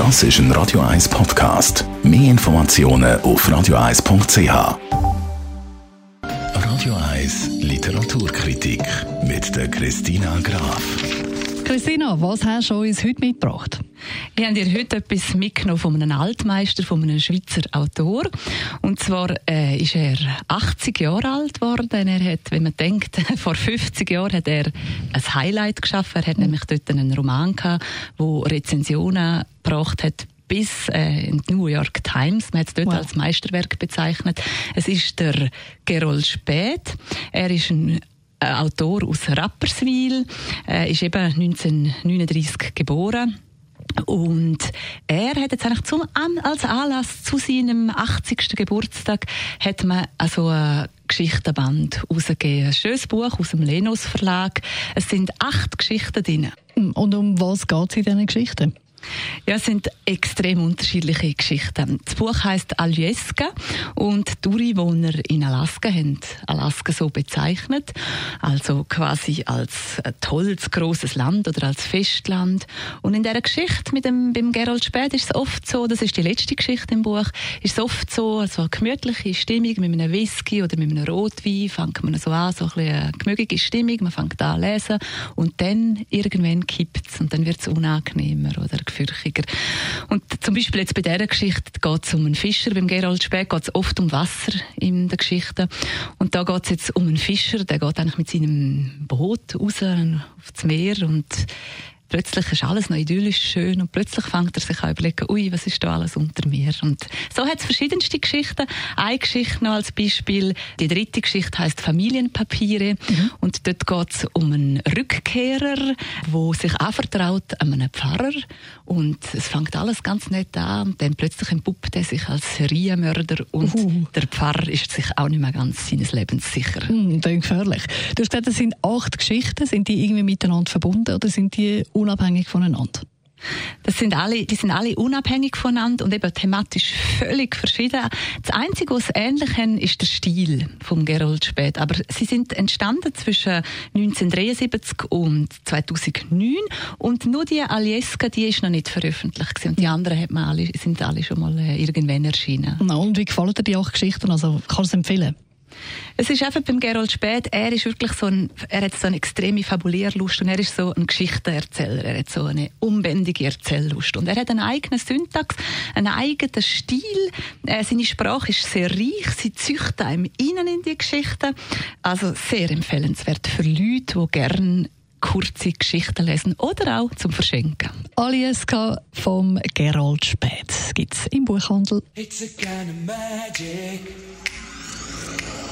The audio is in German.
Das ist ein Radio 1 Podcast. Mehr Informationen auf radio1.ch. Radio 1 Literaturkritik mit der Christina Graf. Christina, was hast du uns heute mitgebracht? Ich habe dir heute etwas mitgenommen von einem Altmeister, von einem Schweizer Autor. Und zwar äh, ist er 80 Jahre alt geworden. Er hat, wenn man denkt, vor 50 Jahren hat er ein Highlight geschaffen. Er hat nämlich dort einen Roman gehabt, wo Rezensionen gebracht hat bis äh, in die New York Times. Man hat es dort wow. als Meisterwerk bezeichnet. Es ist der Gerold Späth. Er ist ein ein Autor aus Rapperswil, äh, ist eben 1939 geboren. Und er hat jetzt eigentlich zum, als Anlass zu seinem 80. Geburtstag hat man also ein Geschichtenband rausgegeben. Ein schönes Buch aus dem Lenos Verlag. Es sind acht Geschichten drin. Und um was geht es in diesen Geschichten? Ja, es sind extrem unterschiedliche Geschichten. Das Buch heißt Aljeska und die Ureinwohner in Alaska haben Alaska so bezeichnet, also quasi als tolles, grosses Land oder als Festland. Und in dieser Geschichte mit dem, beim Gerald Späth ist es oft so, das ist die letzte Geschichte im Buch, ist es oft so, also eine gemütliche Stimmung mit einem Whisky oder mit einem Rotwein, fängt man so an, so ein eine gemütliche Stimmung, man fängt an zu lesen und dann irgendwann kippt es und dann wird es unangenehmer oder fürchiger. Und zum Beispiel jetzt bei dieser Geschichte geht es um einen Fischer. Beim Gerald Speck geht es oft um Wasser in der Geschichte. Und da geht es jetzt um einen Fischer, der geht eigentlich mit seinem Boot raus aufs Meer und plötzlich ist alles noch idyllisch schön und plötzlich fängt er sich an überlegen, ui, was ist da alles unter mir? Und so hat es verschiedenste Geschichten. Eine Geschichte noch als Beispiel. Die dritte Geschichte heißt Familienpapiere. Mhm. Und dort geht es um einen Rückkehrer, der sich anvertraut an einen Pfarrer. Und es fängt alles ganz nett an. Und dann plötzlich entpuppt er sich als Serienmörder. Und uh. der Pfarrer ist sich auch nicht mehr ganz seines Lebens sicher. Mhm, gefährlich. Du hast gesagt, es sind acht Geschichten. Sind die irgendwie miteinander verbunden oder sind die unabhängig voneinander? Das sind alle, die sind alle unabhängig voneinander und eben thematisch völlig verschieden. Das Einzige, was ähnlich haben, ist der Stil vom Gerold Späth. Aber sie sind entstanden zwischen 1973 und 2009 und nur die Alieska, die ist noch nicht veröffentlicht gewesen. und die anderen hat man alle, sind alle schon mal äh, irgendwann erschienen. Na, und wie gefallen dir die acht Geschichten? Also, kannst du es empfehlen? Es ist einfach beim Gerold Späth, er ist wirklich so ein, er hat so eine extreme Fabulierlust und er ist so ein Geschichtenerzähler. Er hat so eine unbändige Erzähllust und er hat einen eigenen Syntax, einen eigenen Stil. Äh, seine Sprache ist sehr reich, sie züchtet einem innen in die Geschichten. Also sehr empfehlenswert für Leute, die gerne kurze Geschichten lesen oder auch zum Verschenken. Alieska vom Gerold Späth gibt es im Buchhandel. It's a kind of